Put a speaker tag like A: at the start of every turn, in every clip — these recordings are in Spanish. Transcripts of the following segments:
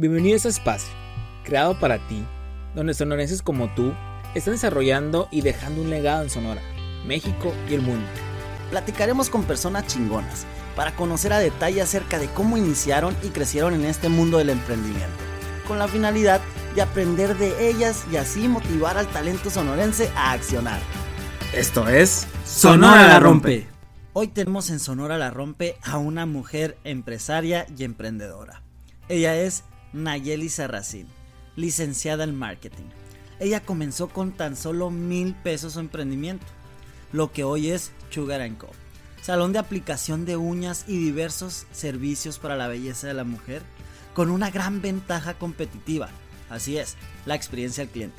A: Bienvenido a este espacio, creado para ti, donde sonorenses como tú están desarrollando y dejando un legado en Sonora, México y el mundo.
B: Platicaremos con personas chingonas para conocer a detalle acerca de cómo iniciaron y crecieron en este mundo del emprendimiento, con la finalidad de aprender de ellas y así motivar al talento sonorense a accionar.
A: Esto es Sonora la Rompe.
B: Hoy tenemos en Sonora la Rompe a una mujer empresaria y emprendedora. Ella es Nayeli Serracín, licenciada en marketing. Ella comenzó con tan solo mil pesos su emprendimiento, lo que hoy es Sugar Co. Salón de aplicación de uñas y diversos servicios para la belleza de la mujer, con una gran ventaja competitiva. Así es, la experiencia al cliente.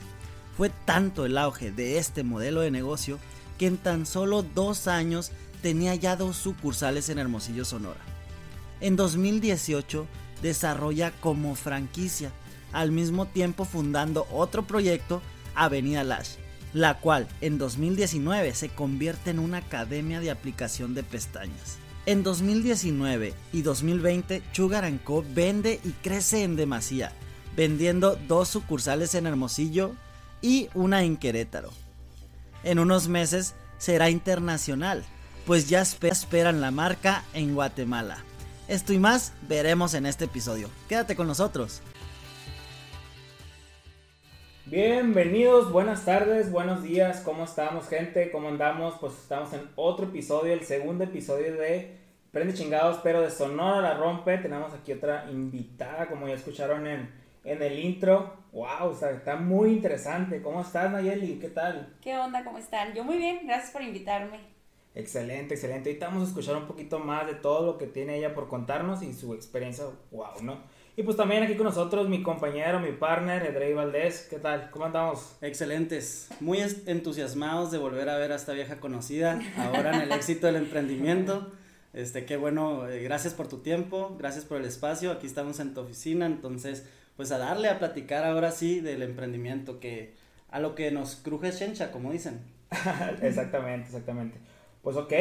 B: Fue tanto el auge de este modelo de negocio que en tan solo dos años tenía ya dos sucursales en Hermosillo, Sonora. En 2018 desarrolla como franquicia, al mismo tiempo fundando otro proyecto, Avenida Lash, la cual en 2019 se convierte en una academia de aplicación de pestañas. En 2019 y 2020, Sugar Co vende y crece en demasía, vendiendo dos sucursales en Hermosillo y una en Querétaro. En unos meses será internacional, pues ya esperan la marca en Guatemala. Esto y más veremos en este episodio. Quédate con nosotros.
A: Bienvenidos, buenas tardes, buenos días, ¿cómo estamos gente? ¿Cómo andamos? Pues estamos en otro episodio, el segundo episodio de Prende Chingados, pero de Sonora la Rompe. Tenemos aquí otra invitada, como ya escucharon en, en el intro. ¡Wow! O sea, está muy interesante. ¿Cómo estás, Nayeli? ¿Qué tal?
C: ¿Qué onda? ¿Cómo están? Yo muy bien, gracias por invitarme.
A: Excelente, excelente. Ahorita vamos a escuchar un poquito más de todo lo que tiene ella por contarnos y su experiencia, wow, ¿no? Y pues también aquí con nosotros mi compañero, mi partner, Edrey Valdés. ¿Qué tal? ¿Cómo andamos?
B: Excelentes. Muy entusiasmados de volver a ver a esta vieja conocida, ahora en el éxito del emprendimiento. Este, qué bueno, eh, gracias por tu tiempo, gracias por el espacio. Aquí estamos en tu oficina, entonces, pues a darle a platicar ahora sí del emprendimiento, que a lo que nos cruje Shencha, como dicen.
A: exactamente, exactamente. Pues ok,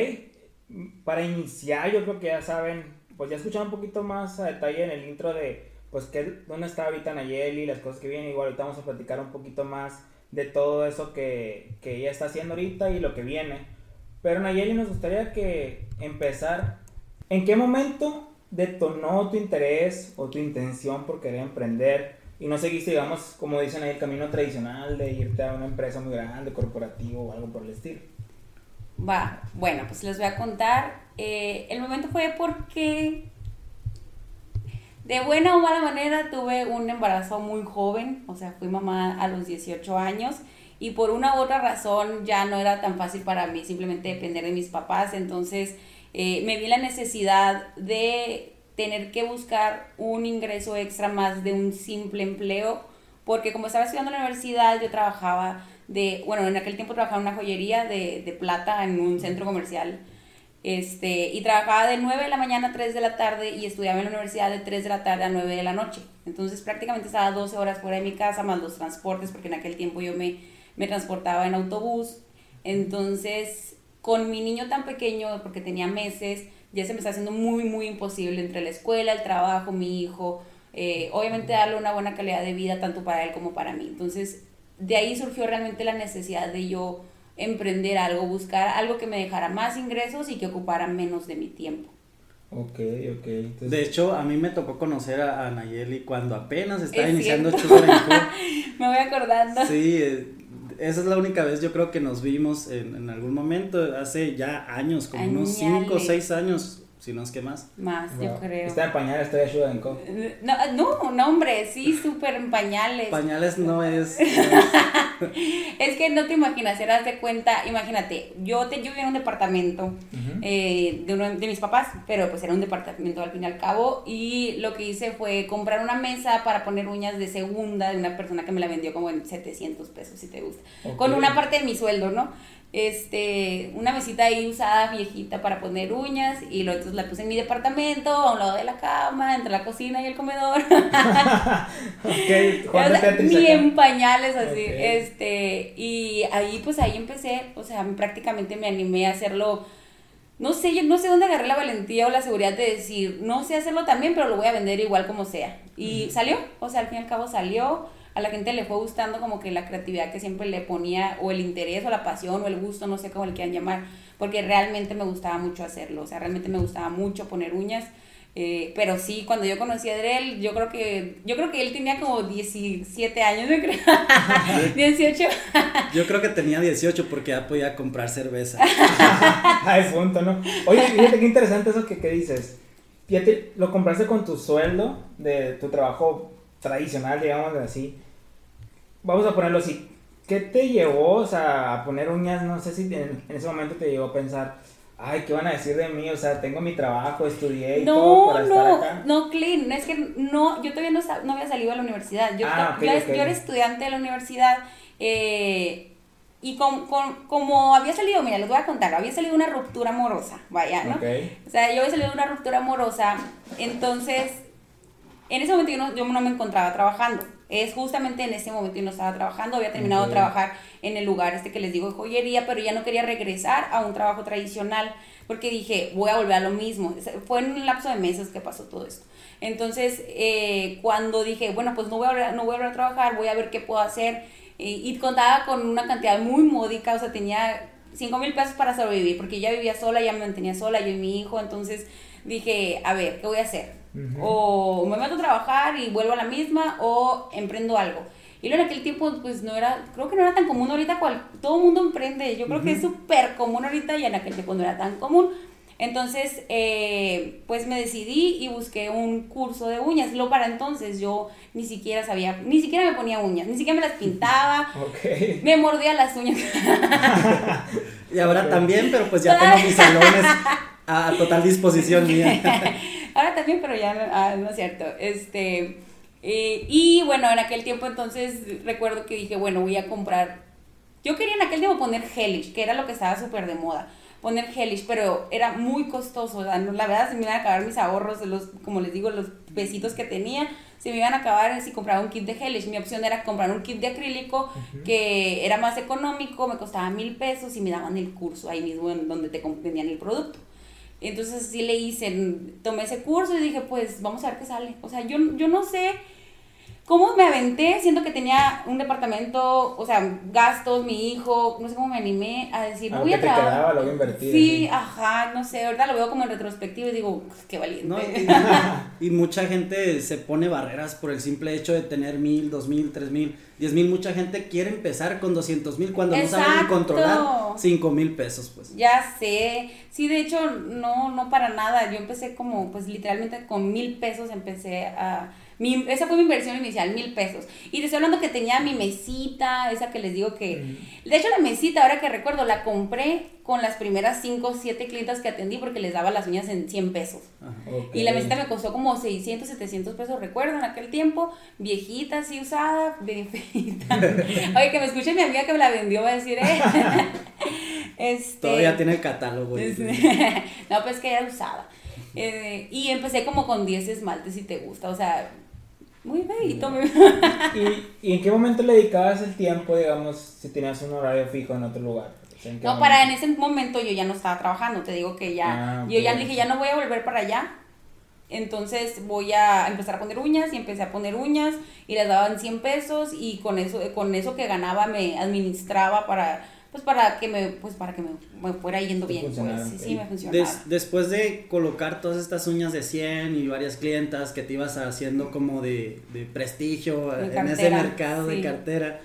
A: para iniciar yo creo que ya saben, pues ya escucharon un poquito más a detalle en el intro de, pues, qué, dónde está ahorita Nayeli, las cosas que vienen, igual ahorita vamos a platicar un poquito más de todo eso que, que ella está haciendo ahorita y lo que viene. Pero Nayeli, nos gustaría que empezar, ¿en qué momento detonó tu interés o tu intención por querer emprender? Y no seguiste, digamos, como dicen ahí, el camino tradicional de irte a una empresa muy grande, corporativo o algo por el estilo.
C: Va, bueno, pues les voy a contar. Eh, el momento fue porque de buena o mala manera tuve un embarazo muy joven, o sea, fui mamá a los 18 años y por una u otra razón ya no era tan fácil para mí simplemente depender de mis papás, entonces eh, me vi la necesidad de tener que buscar un ingreso extra más de un simple empleo, porque como estaba estudiando en la universidad yo trabajaba de, bueno, en aquel tiempo trabajaba en una joyería de, de plata en un centro comercial. Este, y trabajaba de 9 de la mañana a 3 de la tarde y estudiaba en la universidad de 3 de la tarde a 9 de la noche. Entonces prácticamente estaba 12 horas fuera de mi casa, más los transportes, porque en aquel tiempo yo me, me transportaba en autobús. Entonces, con mi niño tan pequeño, porque tenía meses, ya se me está haciendo muy, muy imposible entre la escuela, el trabajo, mi hijo, eh, obviamente darle una buena calidad de vida tanto para él como para mí. Entonces, de ahí surgió realmente la necesidad de yo emprender algo, buscar algo que me dejara más ingresos y que ocupara menos de mi tiempo.
A: Ok, ok.
B: De hecho, a mí me tocó conocer a, Nayeli cuando apenas estaba
C: iniciando
B: Sugar
C: Me voy acordando.
B: Sí, eh, esa es la única vez yo creo que nos vimos en, en algún momento, hace ya años, como unos 5 o 6 años si no es que más.
C: Más, yo creo.
A: Está en pañales, estoy ayuda en co.
C: No, no, no, hombre, sí, súper en pañales.
B: Pañales no es.
C: es que no te imaginas, eras de cuenta, imagínate, yo, te, yo vivía en un departamento eh, de, uno de mis papás, pero pues era un departamento al fin y al cabo, y lo que hice fue comprar una mesa para poner uñas de segunda de una persona que me la vendió como en 700 pesos, si te gusta, con una parte de mi sueldo, ¿no? Este, una mesita ahí usada, viejita, para poner uñas, y luego entonces la puse en mi departamento, a un lado de la cama, entre la cocina y el comedor. ni en pañales así, este, y ahí pues ahí empecé, o sea, prácticamente me animé a hacerlo. No sé, yo no sé dónde agarré la valentía o la seguridad de decir, no sé hacerlo también, pero lo voy a vender igual como sea. Y salió, o sea, al fin y al cabo salió, a la gente le fue gustando como que la creatividad que siempre le ponía, o el interés, o la pasión, o el gusto, no sé cómo le quieran llamar, porque realmente me gustaba mucho hacerlo, o sea, realmente me gustaba mucho poner uñas. Eh, pero sí, cuando yo conocí a Adriel, yo creo que yo creo que él tenía como 17 años, me creo. 18.
B: yo creo que tenía 18 porque ya podía comprar cerveza.
A: Ay, punto, ¿no? Oye, fíjate qué interesante eso que, que dices. Fíjate, lo compraste con tu sueldo de tu trabajo tradicional, digamos así. Vamos a ponerlo así. ¿Qué te llevó o sea, a poner uñas? No sé si en, en ese momento te llevó a pensar, ay, ¿qué van a decir de mí? O sea, tengo mi trabajo, estudié y
C: no,
A: todo para
C: no,
A: estar acá.
C: No, Clean, es que no, yo todavía no, no había salido a la universidad. Yo,
A: Ah,
C: yo, era estudiante de la universidad eh, y con, con- como había salido, mira, les voy a contar, había salido una ruptura amorosa, vaya, ¿no? O sea, yo había salido de una ruptura amorosa, entonces, en ese momento yo no, yo no me encontraba trabajando. Es justamente en ese momento yo no estaba trabajando, había terminado de trabajar en el lugar este que les digo de joyería, pero ya no quería regresar a un trabajo tradicional porque dije, voy a volver a lo mismo. Fue en un lapso de meses que pasó todo esto. Entonces, eh, cuando dije, bueno, pues no voy, a, volver- no voy a volver a trabajar, voy a ver qué puedo hacer, y, y contaba con una cantidad muy módica, o sea, tenía 5 mil pesos para sobrevivir, porque ya vivía sola, ya me mantenía sola, yo y mi hijo, entonces dije, a ver, ¿qué voy a hacer? O me meto a trabajar y vuelvo a la misma, o emprendo algo. Y luego en aquel tiempo, pues no era, creo que no era tan común ahorita, cual, todo el mundo emprende, yo creo que es súper común ahorita y en aquel tiempo no era tan común. Entonces, eh, pues me decidí y busqué un curso de uñas. Lo para entonces yo ni siquiera sabía, ni siquiera me ponía uñas, ni siquiera me las pintaba,
A: Ok.
C: me mordía las uñas.
B: Y ahora también, pero pues ya tengo mis salones a total disposición mía.
C: Ahora también, pero ya no, ah, no es cierto. Este, eh, y bueno, en aquel tiempo entonces recuerdo que dije, bueno, voy a comprar. Yo quería en aquel tiempo poner Hellish, que era lo que estaba súper de moda. Poner Hellish, pero era muy costoso. o sea, no- La verdad, se me iban a acabar mis ahorros, de los, como les digo, los pesitos que tenía. Se me iban a acabar si compraba un kit de Hellish. Mi opción era comprar un kit de acrílico que era más económico, me costaba mil pesos y me daban el curso ahí mismo en donde te vendían el producto. Entonces sí le hice, tomé ese curso y dije, pues vamos a ver qué sale. O sea, yo, yo no sé cómo me aventé, siendo que tenía un departamento, o sea, gastos, mi hijo, no sé cómo me animé a decir, voy a
A: que te quedaba,
C: trabajar.
A: lo voy a invertir,
C: Sí, ajá, no sé, ahorita lo veo como en retrospectiva y digo, "Pues, qué valiente.
B: ¿no? Y, y mucha gente se pone barreras por el simple hecho de tener mil, dos mil, tres mil, diez mil. Mucha gente quiere empezar con doscientos mil cuando no saben controlar cinco mil pesos, pues.
C: Ya sé, sí, de hecho, no, no para nada, yo empecé como, pues literalmente con mil pesos empecé a, mi, esa fue mi inversión inicial, mil pesos, y te estoy hablando que tenía mi mesita, esa que les digo que, de hecho la mesita, ahora que recuerdo, la compré con las primeras cinco o siete clientas que atendí porque les daba las uñas en 100 pesos. Y la mesita me costó como 600, 700 pesos, recuerdo, en aquel tiempo, viejita, así usada, bien feita. Oye, que me escuche mi amiga que me la vendió, va a decir, eh. este,
B: Todavía tiene el catálogo.
C: no, pues que era usada. Eh, y empecé como con 10 esmaltes si te gusta, o sea, muy muy-
A: ¿Y, ¿Y en qué momento le dedicabas el tiempo, digamos, si tenías un horario fijo en otro lugar? O sea, ¿en qué
C: No, para en ese momento yo ya no estaba trabajando, te digo que ya,
A: Ah,
C: yo ya dije, ya no voy a volver para allá. Entonces voy a empezar a poner uñas y empecé a poner uñas y les daban 100 pesos y con eso con eso que ganaba me administraba para pues para que me pues para que me, me fuera yendo bien, pues sí, sí me funcionaba.
B: Des- después de colocar todas estas uñas de 100 y varias clientas que te ibas haciendo como de, de prestigio
C: De
B: en ese mercado
C: sí.
B: de cartera,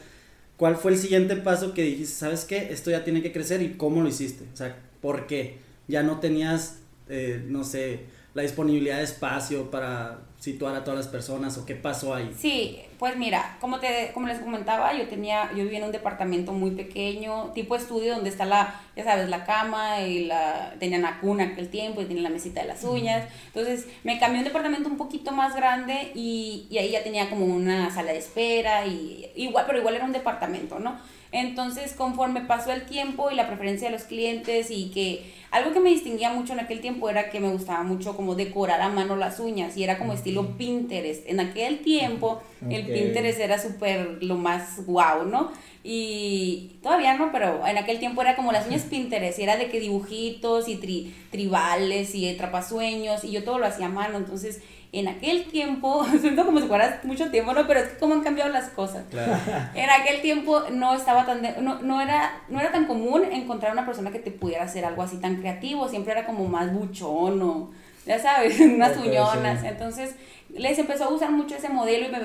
B: ¿cuál fue el siguiente paso que dijiste, sabes qué, esto ya tiene que crecer y cómo lo hiciste? O sea, ¿por qué? Ya no tenías, eh, no sé, la disponibilidad de espacio para situar a todas las personas o qué pasó ahí?
C: Sí, pues mira, como te como les comentaba, yo tenía yo vivía en un departamento muy pequeño, tipo estudio donde está la, ya sabes, la cama y la tenía la cuna aquel tiempo y tenía la mesita de las uñas. Entonces, me cambié a un departamento un poquito más grande y, y ahí ya tenía como una sala de espera y igual, pero igual era un departamento, ¿no? Entonces, conforme pasó el tiempo y la preferencia de los clientes y que algo que me distinguía mucho en aquel tiempo era que me gustaba mucho como decorar a mano las uñas y era como estilo Pinterest. En aquel tiempo el Pinterest era súper lo más guau, ¿no? Y todavía no, pero en aquel tiempo era como las uñas Pinterest, y era de que dibujitos y tribales y trapasueños y yo todo lo hacía a mano, entonces en aquel tiempo, siento como si fuera mucho tiempo, ¿no? Pero es que cómo han cambiado las cosas. En aquel tiempo no estaba tan, no, no, era, no era tan común encontrar una persona que te pudiera hacer algo así tan creativo, siempre era como más buchón o, ya sabes, unas uñonas. Entonces les empezó a usar mucho ese modelo y me,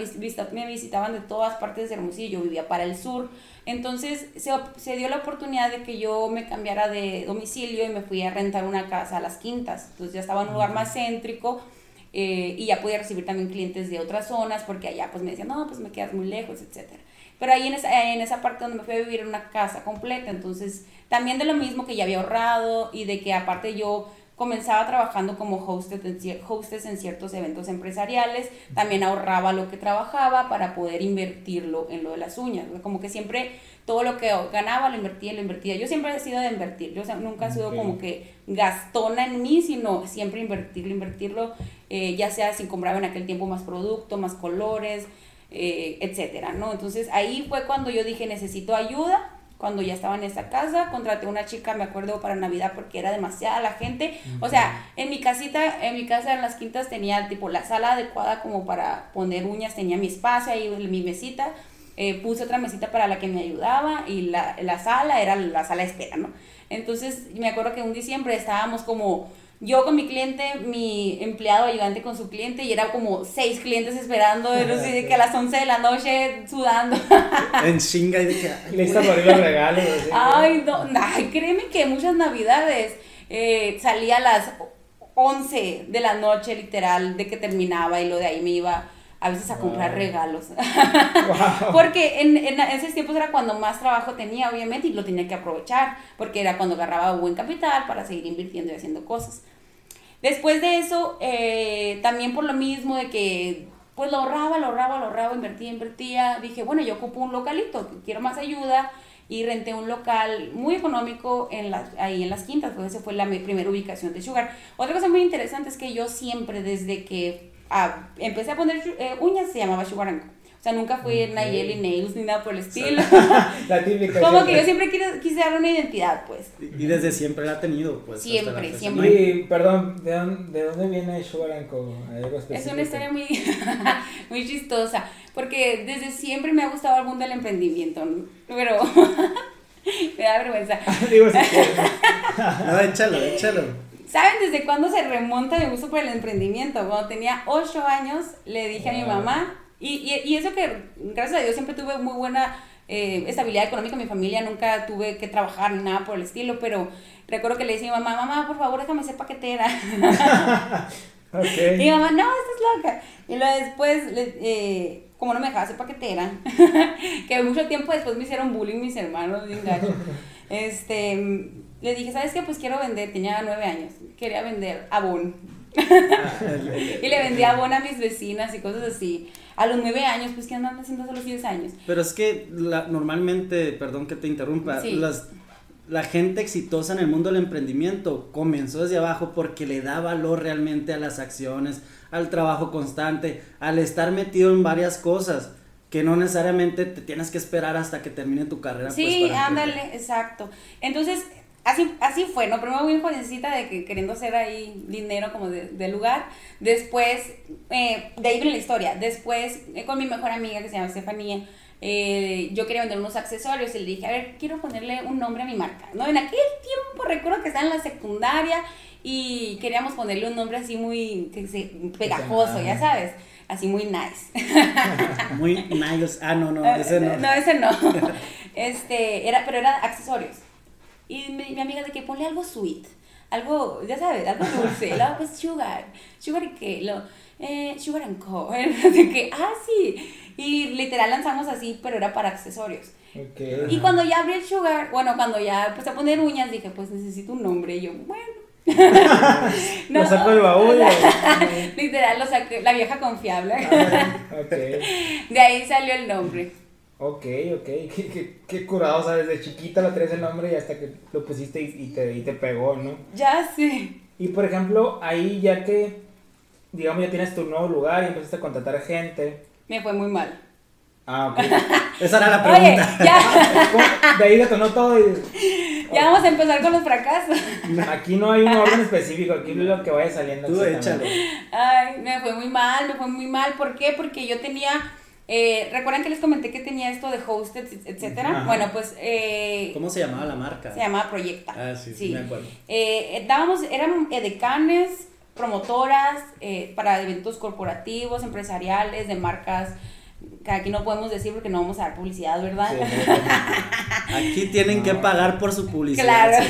C: me visitaban de todas partes de Hermosillo, yo vivía para el sur. Entonces se, se, dio la oportunidad de que yo me cambiara de domicilio y me fui a rentar una casa a las quintas. Entonces ya estaba en un lugar más céntrico eh, y ya podía recibir también clientes de otras zonas porque allá pues me decían, no, pues me quedas muy lejos, etc. Pero ahí en esa, en esa parte donde me fui a vivir en una casa completa, entonces también de lo mismo que ya había ahorrado y de que aparte yo comenzaba trabajando como hostess en, hostess en ciertos eventos empresariales, también ahorraba lo que trabajaba para poder invertirlo en lo de las uñas, como que siempre todo lo que ganaba lo invertía, lo invertía. Yo siempre he sido de invertir, yo nunca he sido como que gastona en mí, sino siempre invertirlo, invertirlo, eh, ya sea si compraba en aquel tiempo más producto, más colores, eh, etcétera, ¿no? Entonces ahí fue cuando yo dije necesito ayuda cuando ya estaba en esa casa, contraté una chica, me acuerdo, para Navidad porque era demasiada la gente. O sea, en mi casita, en mi casa en las quintas tenía tipo la sala adecuada como para poner uñas, tenía mi espacio ahí, mi mesita. Eh, puse otra mesita para la que me ayudaba y la, la sala era la sala de espera, ¿no? Entonces me acuerdo que un diciembre estábamos como yo con mi cliente, mi empleado ayudante con su cliente y era como seis clientes esperando, no sé, que a las 11 de la noche sudando.
B: en chinga y de que...
A: Listas para los regalos.
C: Ay, no, ay, créeme que muchas navidades eh, salía a las 11 de la noche literal de que terminaba y lo de ahí me iba a veces a comprar regalos. porque en, en, esos tiempos era cuando más trabajo tenía, obviamente, y lo tenía que aprovechar, porque era cuando agarraba buen capital para seguir invirtiendo y haciendo cosas. Después de eso, eh, también por lo mismo de que, pues lo ahorraba, lo ahorraba, lo ahorraba, invertía, invertía, dije, bueno, yo ocupo un localito, quiero más ayuda, y renté un local muy económico en la, ahí en las quintas, pues esa fue la primera ubicación de Sugar. Otra cosa muy interesante es que yo siempre, desde que empecé a poner eh, uñas, se llamaba Sugaranco. O sea, nunca fui okay. Nayeli Nails ni nada por el estilo.
A: la típica.
C: Como que yo siempre quise, quise dar una identidad, pues.
B: Y desde siempre la ha tenido, pues.
C: Siempre, siempre.
A: Y, perdón, ¿de dónde, de dónde viene Sugaranco?
C: Es una historia muy, muy chistosa. Porque desde siempre me ha gustado el mundo del emprendimiento. Pero. me da vergüenza.
A: Digo, si
B: no, échalo, échalo.
C: ¿Saben desde cuándo se remonta mi gusto por el emprendimiento? Cuando tenía 8 años le dije a mi mamá, y, y, y, eso que gracias a Dios siempre tuve muy buena eh, estabilidad económica en mi familia, nunca tuve que trabajar ni nada por el estilo, pero recuerdo que le decía a mi mamá, mamá, por favor déjame ser paquetera.
A: okay.
C: Y mi mamá, no, estás loca. Y luego después, eh, como no me dejaba ser paquetera, que mucho tiempo después me hicieron bullying mis hermanos, bien gacho, este le dije, ¿sabes qué? Pues quiero vender, tenía nueve años, quería vender abón. y le vendía abón a mis vecinas y cosas así. A los nueve años, pues, ¿qué andan haciendo a los diez años?
B: Pero es que la, normalmente, perdón que te interrumpa, las, la gente exitosa en el mundo del emprendimiento comenzó desde abajo porque le da valor realmente a las acciones, al trabajo constante, al estar metido en varias cosas que no necesariamente te tienes que esperar hasta que termine tu carrera.
C: Sí, pues, ándale, exacto. Entonces, así, así fue, ¿no? Primero muy jovencita de que queriendo hacer ahí dinero como de, lugar. Después, eh, de ahí viene la historia. Después, eh, con mi mejor amiga que se llama Estefanía, eh, yo quería vender unos accesorios y le dije, a ver, quiero ponerle un nombre a mi marca, ¿no? En aquel tiempo recuerdo que estaba en la secundaria y queríamos ponerle un nombre así muy pegajoso, ya sabes, así muy nice.
B: muy nice, ah, no, no, ese no.
C: No, ese no. Este, era, pero era accesorios. Y mi, amiga de que ponle algo sweet, algo, ya sabes, algo dulce. luego pues sugar, sugar y qué, lo, eh, sugar and co. de que, ah, sí. Y literal lanzamos así, pero era para accesorios.
A: Okay.
C: Y cuando ya abrí el sugar, bueno, cuando ya empecé a poner uñas, dije, pues necesito un nombre. Y yo, bueno.
A: no, lo saco del baúl.
C: literal, lo saqué, la vieja confiable.
A: Ah, okay.
C: De ahí salió el nombre.
A: Ok, ok, qué, qué, qué curado, o sea, desde chiquita lo traes el nombre y hasta que lo pusiste y, y te, y te pegó, ¿no?
C: Ya sé.
A: Y por ejemplo, ahí ya que, digamos, ya tienes tu nuevo lugar y empezaste a contratar gente.
C: Me fue muy mal.
A: Ah, ok.
B: Esa era la
C: Oye,
B: pregunta.
C: ya,
A: ¿Cómo? De ahí detonó todo y...
C: ya vamos a empezar con los fracasos.
A: Aquí no hay un orden específico, aquí es lo que vaya saliendo.
B: Tú échale.
C: Ay, me fue muy mal, me fue muy mal. ¿Por qué? Porque yo tenía. Eh, ¿Recuerdan que les comenté que tenía esto de hosted, etcétera?
A: Ajá.
C: Bueno, pues eh,
B: ¿Cómo se llamaba la marca?
C: se llamaba Proyecta.
B: Ah, sí, sí, me acuerdo.
C: Eh, eh, dábamos, eran edecanes, promotoras eh, para eventos corporativos, empresariales, de marcas que aquí no podemos decir porque no vamos a dar publicidad, ¿verdad?
A: Sí,
B: Aquí tienen que pagar por su publicidad.
C: Claro.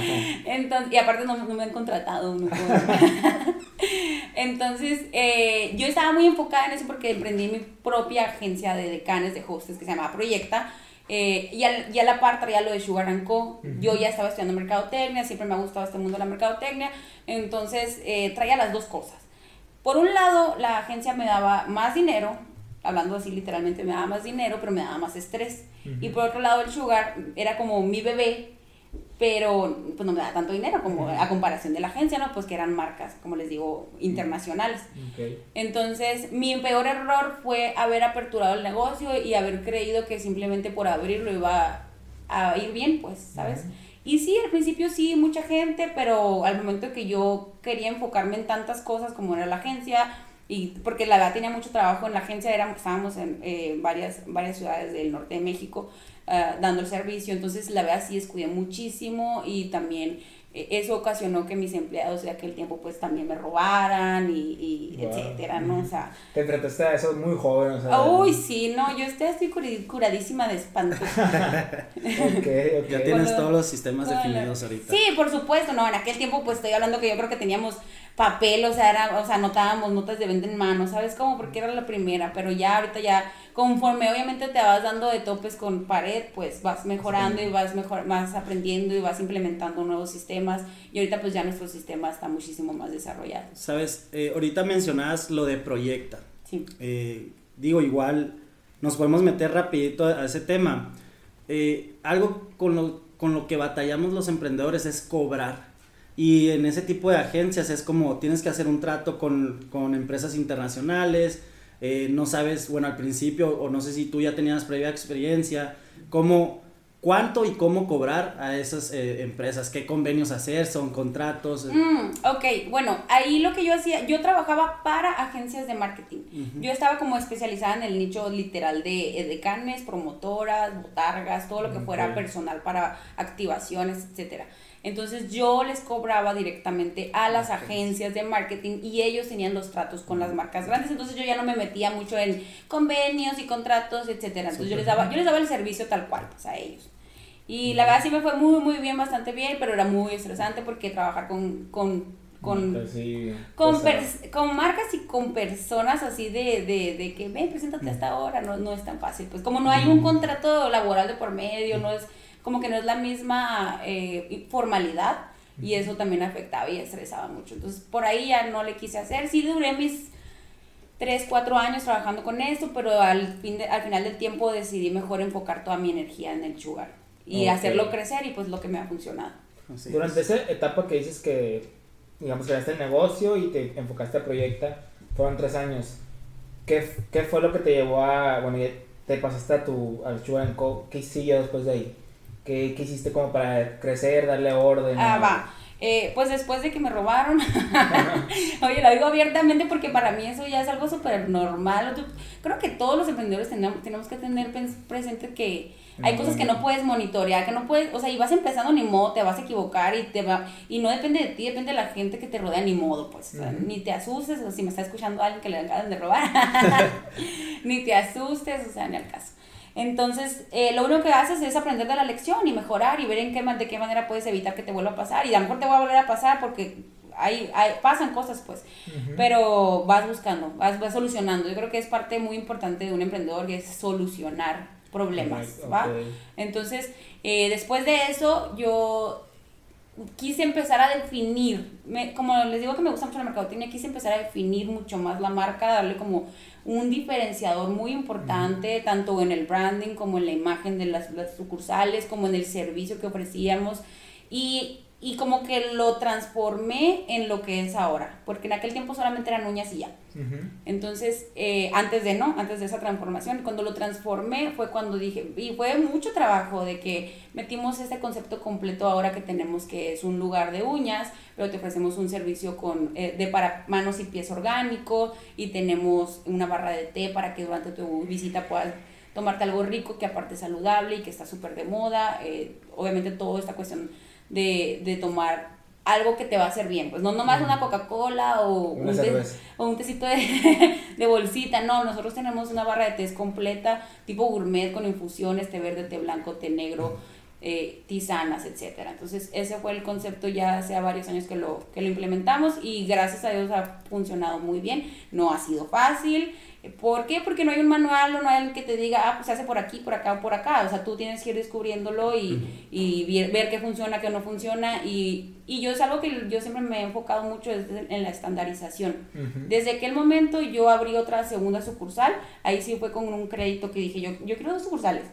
B: sí.
C: Entonces, y aparte no, no me han contratado. no puedo. Entonces, eh, yo estaba muy enfocada en eso porque emprendí mi propia agencia de decanes de hostes que se llamaba Proyecta. Eh, y, al- y a la par traía lo de Sugar and Co. Yo ya estaba estudiando mercadotecnia, siempre me ha gustado este mundo de la mercadotecnia. Entonces, eh, traía las dos cosas. Por un lado, la agencia me daba más dinero, hablando así literalmente, me daba más dinero, pero me daba más estrés. Y por otro lado, el Sugar era como mi bebé, pero pues no me da tanto dinero como a comparación de la agencia, ¿no? Pues que eran marcas, como les digo, internacionales.
A: Ok.
C: Entonces, mi peor error fue haber aperturado el negocio y haber creído que simplemente por abrirlo iba a ir bien, pues, ¿sabes?
A: Ujú.
C: Y sí, al principio sí, mucha gente, pero al momento que yo quería enfocarme en tantas cosas como era la agencia, y porque la verdad tenía mucho trabajo en la agencia, éramos, estábamos en eh, varias, varias ciudades del norte de México ah, dando el servicio, entonces la verdad sí descuidé muchísimo y también eh, eso ocasionó que mis empleados de aquel tiempo pues también me robaran y, y
A: Wow.
C: etcétera, ¿no? O sea,
A: Te enfrentaste a eso muy joven, o sea.
C: uy, sí, no, yo estoy, curadísima de espanto.
A: Ok, ok.
B: Ya tienes todos los sistemas
C: Hola.
B: definidos ahorita.
C: Sí, por supuesto, no, en aquel tiempo pues estoy hablando que yo creo que teníamos papel, o sea, era, o sea, anotábamos notas de venta en mano, ¿sabes cómo? Porque era la primera, pero ya ahorita ya conforme obviamente te vas dando de topes con pared, pues vas mejorando y vas mejor vas aprendiendo y vas implementando nuevos sistemas y ahorita pues ya nuestro sistema está muchísimo más desarrollado.
B: Sabes, Eh, ahorita mencionabas lo de Proyecta.
C: Sí.
B: Eh, digo, igual nos podemos meter rapidito a ese tema. Eh, algo con lo, con lo que batallamos los emprendedores es cobrar. Y en ese tipo de agencias es como tienes que hacer un trato con, con empresas internacionales, eh, no sabes, bueno, al principio, o no sé si tú ya tenías previa experiencia, cómo, cuánto y cómo cobrar a esas eh, empresas, qué convenios hacer, son contratos.
C: Mm, ok, bueno, ahí lo que yo hacía, yo trabajaba para agencias de marketing. Yo estaba como especializada en el nicho literal de edecanes, promotoras, botargas, todo lo que fuera personal para activaciones, etcétera. Entonces yo les cobraba directamente a las agencias de marketing y ellos tenían los tratos con las marcas grandes. Entonces yo ya no me metía mucho en convenios y contratos, etcétera. Entonces yo les daba, yo les daba el servicio tal cual, pues a ellos. Y la verdad sí me fue muy, muy bien, bastante bien, pero era muy estresante porque trabajar con, con, con,
A: sí,
C: con, con marcas y con personas así de, de, de que ven, preséntate hasta ahora, no, no es tan fácil. Pues como no hay un contrato laboral de por medio, no es como que no es la misma eh, formalidad y eso también afectaba y estresaba mucho. Entonces por ahí ya no le quise hacer. Sí duré mis 3, 4 años trabajando con esto, pero al, fin de- al final del tiempo decidí mejor enfocar toda mi energía en el sugar y
A: Ok.
C: hacerlo crecer y pues lo que me ha funcionado.
B: Así
A: Durante
B: es.
A: esa etapa que dices que, digamos, creaste el negocio y te enfocaste a Proyecta, fueron tres años. ¿Qué, qué fue lo que te llevó a, bueno, ya te pasaste a tu, al Sugar Co? ¿Qué siguió después de ahí? ¿Qué, qué hiciste como para crecer, darle orden?
C: Ah, va. Eh, pues después de que me robaron, oye, lo digo abiertamente porque para mí eso ya es algo súper normal. Yo Creo que todos los emprendedores tenemos, tenemos que tener presente que hay cosas que no puedes monitorear, que no puedes, o sea, y vas empezando ni modo, te vas a equivocar y te va, y no depende de ti, depende de la gente que te rodea ni modo, pues, o sea,
A: Ujú.
C: ni te asustes, o si me está escuchando alguien que le acaban de robar, ni te asustes, o sea, ni al caso. Entonces, eh, lo único que haces es aprender de la lección y mejorar y ver en qué, de qué manera puedes evitar que te vuelva a pasar. Y a lo mejor te va a volver a pasar porque hay, hay, pasan cosas, pues. Pero vas buscando, vas, vas solucionando. Yo creo que es parte muy importante de un emprendedor que es solucionar problemas, ¿va? Entonces, eh, después de eso, yo quise empezar a definir, me- como les digo que me gusta mucho la mercadotecnia, quise empezar a definir mucho más la marca, darle como un diferenciador muy importante, tanto en el branding como en la imagen de las, las sucursales, como en el servicio que ofrecíamos. Y y como que lo transformé en lo que es ahora, porque en aquel tiempo solamente eran uñas y ya. Entonces, eh, antes de, ¿no? Antes de esa transformación, cuando lo transformé fue cuando dije, y fue mucho trabajo de que metimos este concepto completo ahora que tenemos que es un lugar de uñas, pero te ofrecemos un servicio con, eh, de para manos y pies orgánico y tenemos una barra de té para que durante tu visita puedas tomarte algo rico que aparte es saludable y que está súper de moda. Eh, obviamente toda esta cuestión de, de tomar algo que te va a hacer bien. Pues no nomás una Coca-Cola o, un o un tecito de, de, bolsita. No, nosotros tenemos una barra de té completa, tipo gourmet, con infusiones, té verde, té blanco, té negro, eh, tisanas, etcétera. Entonces, ese fue el concepto ya hace varios años que lo, que lo implementamos y gracias a Dios ha funcionado muy bien. No ha sido fácil. ¿Por qué? Porque no hay un manual o no hay alguien que te diga, ah, pues se hace por aquí, por acá o por acá. O sea, tú tienes que ir descubriéndolo y, y ver, qué funciona, qué no funciona. Y, y, yo es algo que yo siempre me he enfocado mucho en la estandarización. Desde aquel momento yo abrí otra segunda sucursal. Ahí sí fue con un crédito que dije, yo, yo quiero dos sucursales.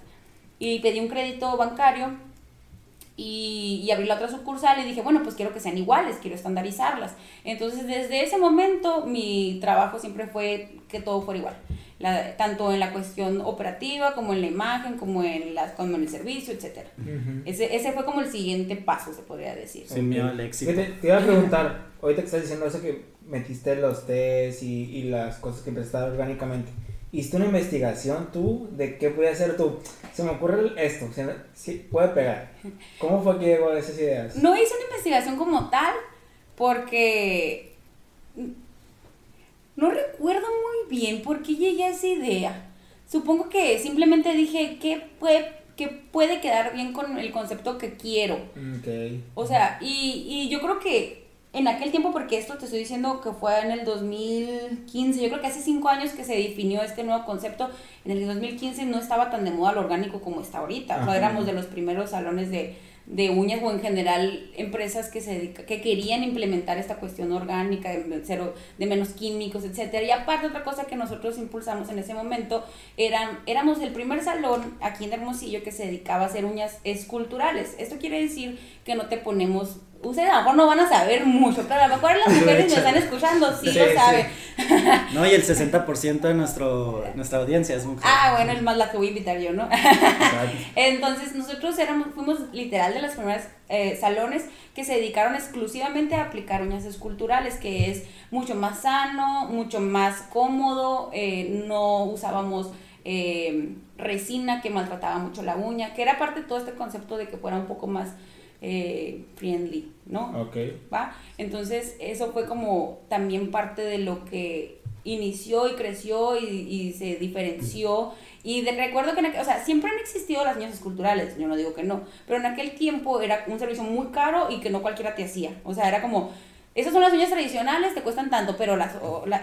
C: Y pedí un crédito bancario y, y, abrí la otra sucursal y dije, bueno, pues quiero que sean iguales, quiero estandarizarlas. Entonces, desde ese momento, mi trabajo siempre fue que todo fuera igual. La, tanto en la cuestión operativa, como en la imagen, como en, la, como en el servicio, etc. ese, ese fue como el siguiente paso, se podría decir.
B: Sin miedo al éxito.
A: Te, te, iba a preguntar, ahorita que estás diciendo eso que metiste los test y, y las cosas que empezaste orgánicamente. ¿Hiciste una investigación tú de qué puede hacer tú? Se me ocurre esto, si puede pegar. ¿Cómo fue que llegó a esas ideas?
C: No hice una investigación como tal, porque no recuerdo muy bien por qué llegué a esa idea. Supongo que simplemente dije qué puede, qué puede quedar bien con el concepto que quiero.
A: Okay.
C: O sea, y, y yo creo que en aquel tiempo, porque esto te estoy diciendo que fue en el 2015, yo creo que hace cinco años que se definió este nuevo concepto, en el 2015 no estaba tan de moda lo orgánico como está ahorita, o sea, éramos de los primeros salones de, de uñas o en general empresas que se que querían implementar esta cuestión orgánica de cero de menos químicos etcétera. Y aparte otra cosa que nosotros impulsamos en ese momento eran éramos el primer salón aquí en Hermosillo que se dedicaba a hacer uñas esculturales. Esto quiere decir que no te ponemos ustedes a lo mejor no van a saber mucho, pero a lo mejor las mujeres me están escuchando, sí, lo saben.
B: No, y el 60% de nuestro, nuestra audiencia es mujer.
C: Ah, bueno, es más la que voy a invitar yo, ¿no? Entonces, nosotros éramos, fuimos literal de las primeras eh, salones que se dedicaron exclusivamente a aplicar uñas esculturales, que es mucho más sano, mucho más cómodo, eh, no usábamos... Eh, resina que maltrataba mucho la uña, que era parte de todo este concepto de que fuera un poco más eh, friendly, ¿no?
A: Ok.
C: ¿Va? Entonces, eso fue como también parte de lo que inició y creció y, se diferenció. Y de, recuerdo que, o sea, siempre han existido las niñas esculturales, yo no digo que no, pero en aquel tiempo era un servicio muy caro y que no cualquiera te hacía. O sea, era como, esas son las uñas tradicionales, te cuestan tanto, pero las,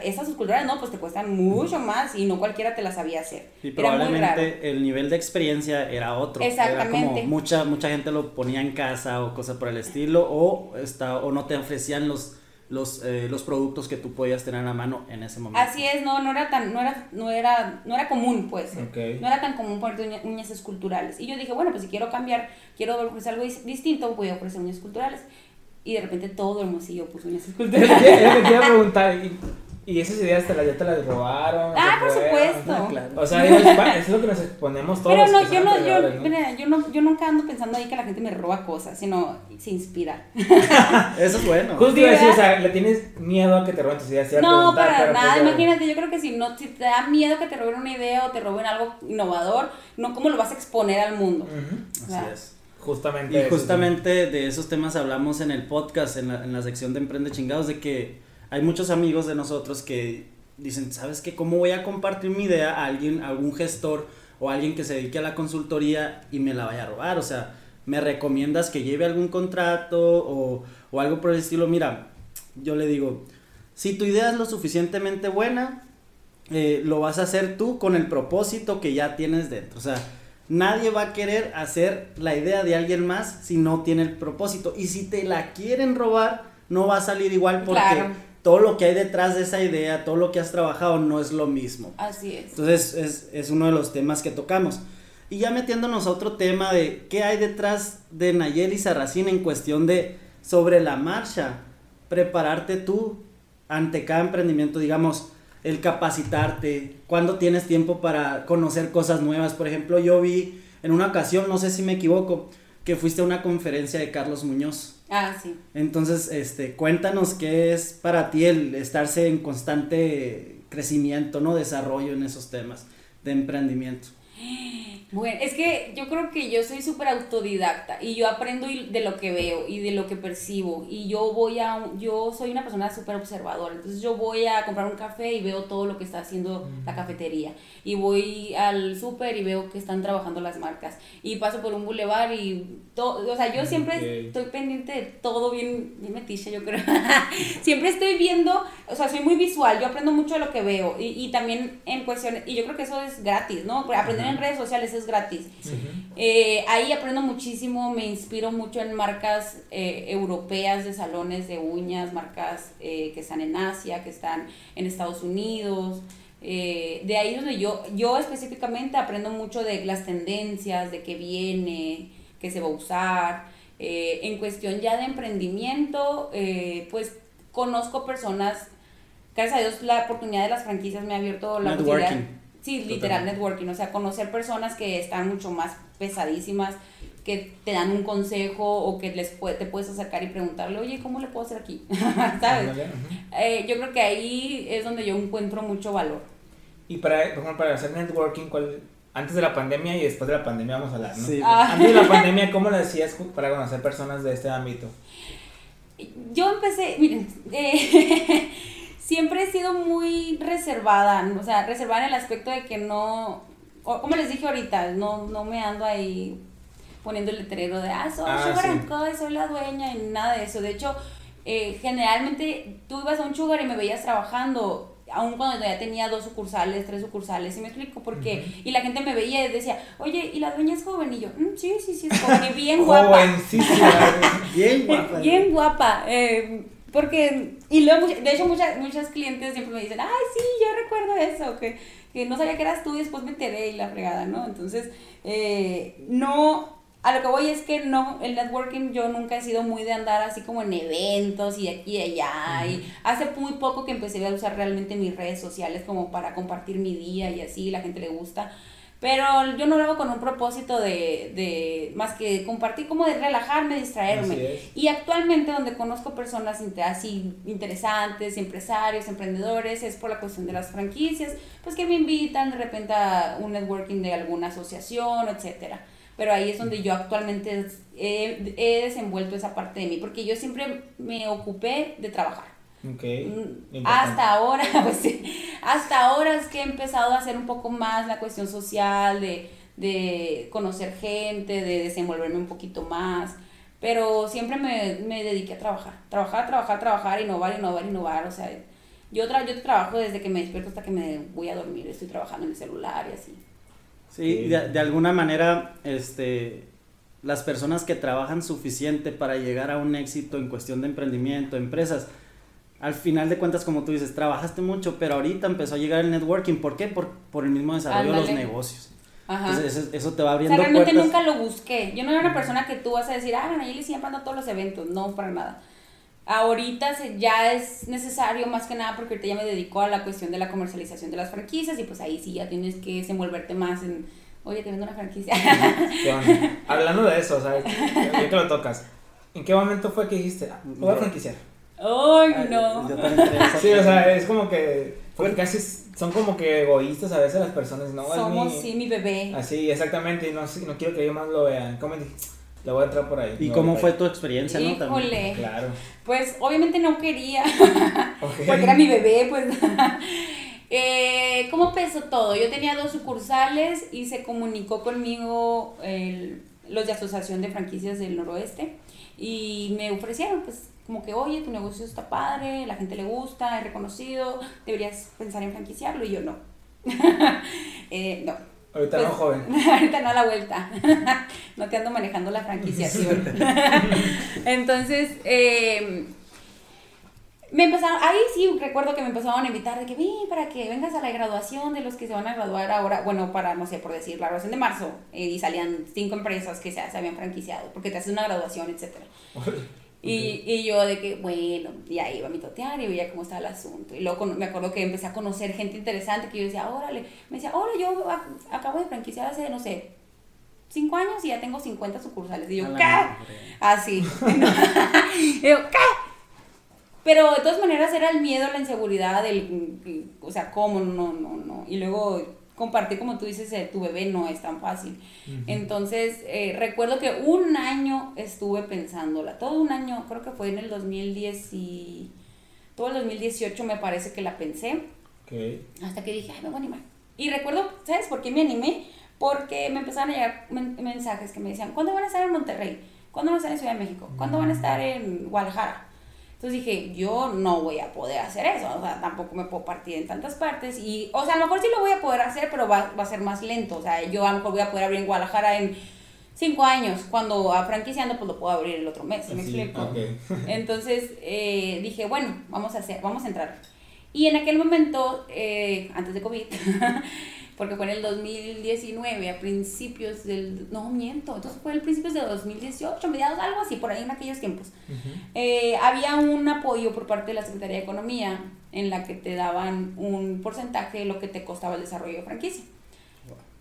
C: esas esculturas no, pues te cuestan mucho más y no cualquiera te las sabía hacer.
B: Y probablemente el nivel de experiencia era otro.
C: Exactamente.
B: Era como mucha, mucha gente lo ponía en casa o cosas por el estilo, o, está, o no te ofrecían los, los, eh, los productos que tú podías tener a mano en ese momento.
C: Así es, no, no era tan, no era, no era, no era común, pues. No era tan común poner uñas esculturales. Y yo dije, bueno, pues si quiero cambiar, quiero ofrecer algo distinto, voy a ofrecer uñas esculturales y de repente todo Hermosillo puso uñas esculturales. Es
A: que te iba a preguntar, ¿y, y esas ideas te las, ya te las robaron?
C: Ah, por supuesto.
A: O sea, es, lo que nos exponemos todos.
C: Pero no, yo no, yo, Mira, yo no, yo nunca ando pensando ahí que la gente me roba cosas, sino se inspira.
B: Eso es bueno.
A: Justo iba a decir, o sea, ¿le tienes miedo a que te roben tus ideas?
C: No, para nada, pues imagínate, yo creo que si no, si te da miedo que te roben una idea o te roben algo innovador, no, ¿cómo lo vas a exponer al mundo?
B: Así es.
A: Justamente.
B: Y justamente de esos temas hablamos en el podcast, en la, en la sección de Emprende Chingados, de que hay muchos amigos de nosotros que dicen, ¿sabes qué? ¿Cómo voy a compartir mi idea a alguien, a algún gestor o alguien que se dedique a la consultoría y me la vaya a robar? O sea, ¿me recomiendas que lleve algún contrato o, o algo por el estilo? Mira, yo le digo, si tu idea es lo suficientemente buena, eh, lo vas a hacer tú con el propósito que ya tienes dentro. O sea, Nadie va a querer hacer la idea de alguien más si no tiene el propósito. Y si te la quieren robar, no va a salir igual porque todo lo que hay detrás de esa idea, todo lo que has trabajado no es lo mismo.
C: Así es.
B: Entonces es, es uno de los temas que tocamos. Y ya metiéndonos a otro tema de qué hay detrás de Nayeli Sarracín en cuestión de sobre la marcha, prepararte tú ante cada emprendimiento, digamos, el capacitarte, cuando tienes tiempo para conocer cosas nuevas. Por ejemplo, yo vi en una ocasión, no sé si me equivoco, que fuiste a una conferencia de Carlos Muñoz.
C: Ah, sí.
B: Entonces, este, cuéntanos qué es para ti el estarse en constante crecimiento, ¿no? Desarrollo en esos temas de emprendimiento.
C: Bueno, es que yo creo que yo soy súper autodidacta y yo aprendo de lo que veo y de lo que percibo y yo voy a, yo soy una persona súper observadora, entonces yo voy a comprar un café y veo todo lo que está haciendo la cafetería y voy al súper y veo que están trabajando las marcas y paso por un bulevar y todo, o sea, yo siempre estoy pendiente de todo bien, bien metiche yo creo, siempre estoy viendo, o sea, soy muy visual, yo aprendo mucho de lo que veo y, y también en cuestiones, y yo creo que eso es gratis, ¿no? Aprender en redes sociales es gratis. Eh, ahí aprendo muchísimo, me inspiro mucho en marcas eh, europeas de salones de uñas, marcas eh, que están en Asia, que están en Estados Unidos. de ahí es donde yo, yo específicamente aprendo mucho de las tendencias, de qué viene, qué se va a usar. en cuestión ya de emprendimiento, pues conozco personas, gracias a Dios la oportunidad de las franquicias me ha abierto la posibilidad Sí, literal networking, o sea, conocer personas que están mucho más pesadísimas, que te dan un consejo o que les te puedes acercar y preguntarle, oye, ¿cómo le puedo hacer aquí? ¿Sabes? Eh, yo creo que ahí es donde yo encuentro mucho valor.
A: Y para, por ejemplo, para hacer networking, ¿cuál, antes de la pandemia y después de la pandemia vamos a hablar, ¿no? Sí. Ah. Antes de la pandemia, ¿cómo le decías para conocer personas de este ámbito?
C: Yo empecé, miren, eh, siempre he sido muy reservada, o sea, reservada en el aspecto de que no, como les dije ahorita, no, no me ando ahí poniendo el letrero de, ah, soy ah, Sugar soy la dueña y nada de eso. De hecho, eh, generalmente tú ibas a un sugar y me veías trabajando, aun cuando ya tenía dos sucursales, tres sucursales, ¿sí me explico? Porque, y la gente me veía y decía, oye, ¿y la dueña es joven? Y yo, mm, sí, sí, sí, es joven y bien guapa.
B: bien guapa.
C: bien guapa. Eh, porque, y luego, de hecho, muchas, muchas clientes siempre me dicen, ay, sí, yo recuerdo eso, que, que no sabía que eras tú y después me enteré y la fregada, ¿no? Entonces, eh, no, a lo que voy es que no, el networking yo nunca he sido muy de andar así como en eventos y de aquí y allá. Y hace muy poco que empecé a usar realmente mis redes sociales como para compartir mi día y así, la gente le gusta. Pero yo no lo hago con un propósito de, de más que compartir, como de relajarme, distraerme. Y actualmente donde conozco personas así interesantes, empresarios, emprendedores, es por la cuestión de las franquicias, pues que me invitan de repente a un networking de alguna asociación, etcétera. Pero ahí es donde yo actualmente he, he desenvuelto esa parte de mí, porque yo siempre me ocupé de trabajar.
A: Okay.
C: Mm, hasta ahora, pues hasta ahora es que he empezado a hacer un poco más la cuestión social, de, de conocer gente, de desenvolverme un poquito más, pero siempre me, me, dediqué a trabajar, trabajar, trabajar, trabajar, innovar, innovar, innovar, o sea, yo, tra yo trabajo desde que me despierto hasta que me voy a dormir, estoy trabajando en el celular y así.
B: Sí, de, de alguna manera, este, las personas que trabajan suficiente para llegar a un éxito en cuestión de emprendimiento, empresas, al final de cuentas, como tú dices, trabajaste mucho, pero ahorita empezó a llegar el networking. ¿Por qué? Por, por el mismo desarrollo de los negocios. Ajá. Entonces, eso, te va abriendo
C: o sea, realmente nunca lo busqué. Yo no era una persona que tú vas a decir, ah, Nayeli siempre anda a todos los eventos. No, para nada. Ahorita ya es necesario más que nada porque ahorita ya me dedico a la cuestión de la comercialización de las franquicias y pues ahí sí ya tienes que desenvolverte más en, oye, te vendo una franquicia.
A: Hablando de eso, o sea, ya que lo tocas, ¿en qué momento fue que dijiste, ah, voy a franquiciar?
C: ¡Ay, no!
A: sí, o sea, es como que. Porque casi son como que egoístas a veces las personas, ¿no?
C: Somos, sí, mi bebé.
A: Así, exactamente, y no, no quiero que ellos más lo vean. ¿Cómo le voy a entrar por ahí.
B: ¿Y cómo fue tu experiencia, no?
C: También. Claro. Pues obviamente no quería, porque era mi bebé, pues. eh, ¿Cómo empezó todo? Yo tenía dos sucursales y se comunicó conmigo el, los de Asociación de Franquicias del Noroeste y me ofrecieron, pues, como que, oye, tu negocio está padre, la gente le gusta, es reconocido, deberías pensar en franquiciarlo. Y yo, no. eh, no.
A: Ahorita no, pues, joven.
C: ahorita no a la vuelta. no te ando manejando la franquiciación. Entonces, eh, me empezaron, ahí sí recuerdo que me empezaron a invitar de que ven para que vengas a la graduación de los que se van a graduar ahora, bueno, para, no sé, por decir, la graduación de marzo, eh, y salían cinco empresas que se, se habían franquiciado, porque te haces una graduación, etcétera. Y, y, yo de que, bueno, ya iba a mitotear y veía cómo estaba el asunto. Y luego me acuerdo que empecé a conocer gente interesante que yo decía, órale, me decía, hola, yo acabo de franquiciar hace, no sé, cinco años y ya tengo 50 sucursales. Y yo, ¿qué? Así. y yo, ¿qué? Pero de todas maneras era el miedo, la inseguridad, el, o sea, ¿cómo? No, no, no. Y luego compartir, como tú dices, tu bebé no es tan fácil. Entonces, eh, recuerdo que un año estuve pensándola, todo un año, creo que fue en el 2010 y todo el 2018 me parece que la pensé. Hasta que dije, ay, me voy a animar. Y recuerdo, ¿sabes por qué me animé? Porque me empezaron a llegar mensajes que me decían, ¿cuándo van a estar en Monterrey? ¿Cuándo van a estar en Ciudad de México? ¿Cuándo van a estar en Guadalajara? Entonces dije, yo no voy a poder hacer eso, o sea, tampoco me puedo partir en tantas partes y, o sea, a lo mejor sí lo voy a poder hacer, pero va, va a ser más lento, o sea, yo a lo mejor voy a poder abrir en Guadalajara en cinco años, cuando a franquiciando pues lo puedo abrir el otro mes, ¿me explico? Entonces eh, dije, bueno, vamos a hacer, vamos a entrar. Y en aquel momento, eh, antes de COVID, porque fue en el 2019, a principios del, no miento, entonces fue el principios de 2018, mediados, algo así, por ahí en aquellos tiempos. Eh, había un apoyo por parte de la Secretaría de Economía en la que te daban un porcentaje de lo que te costaba el desarrollo de franquicia.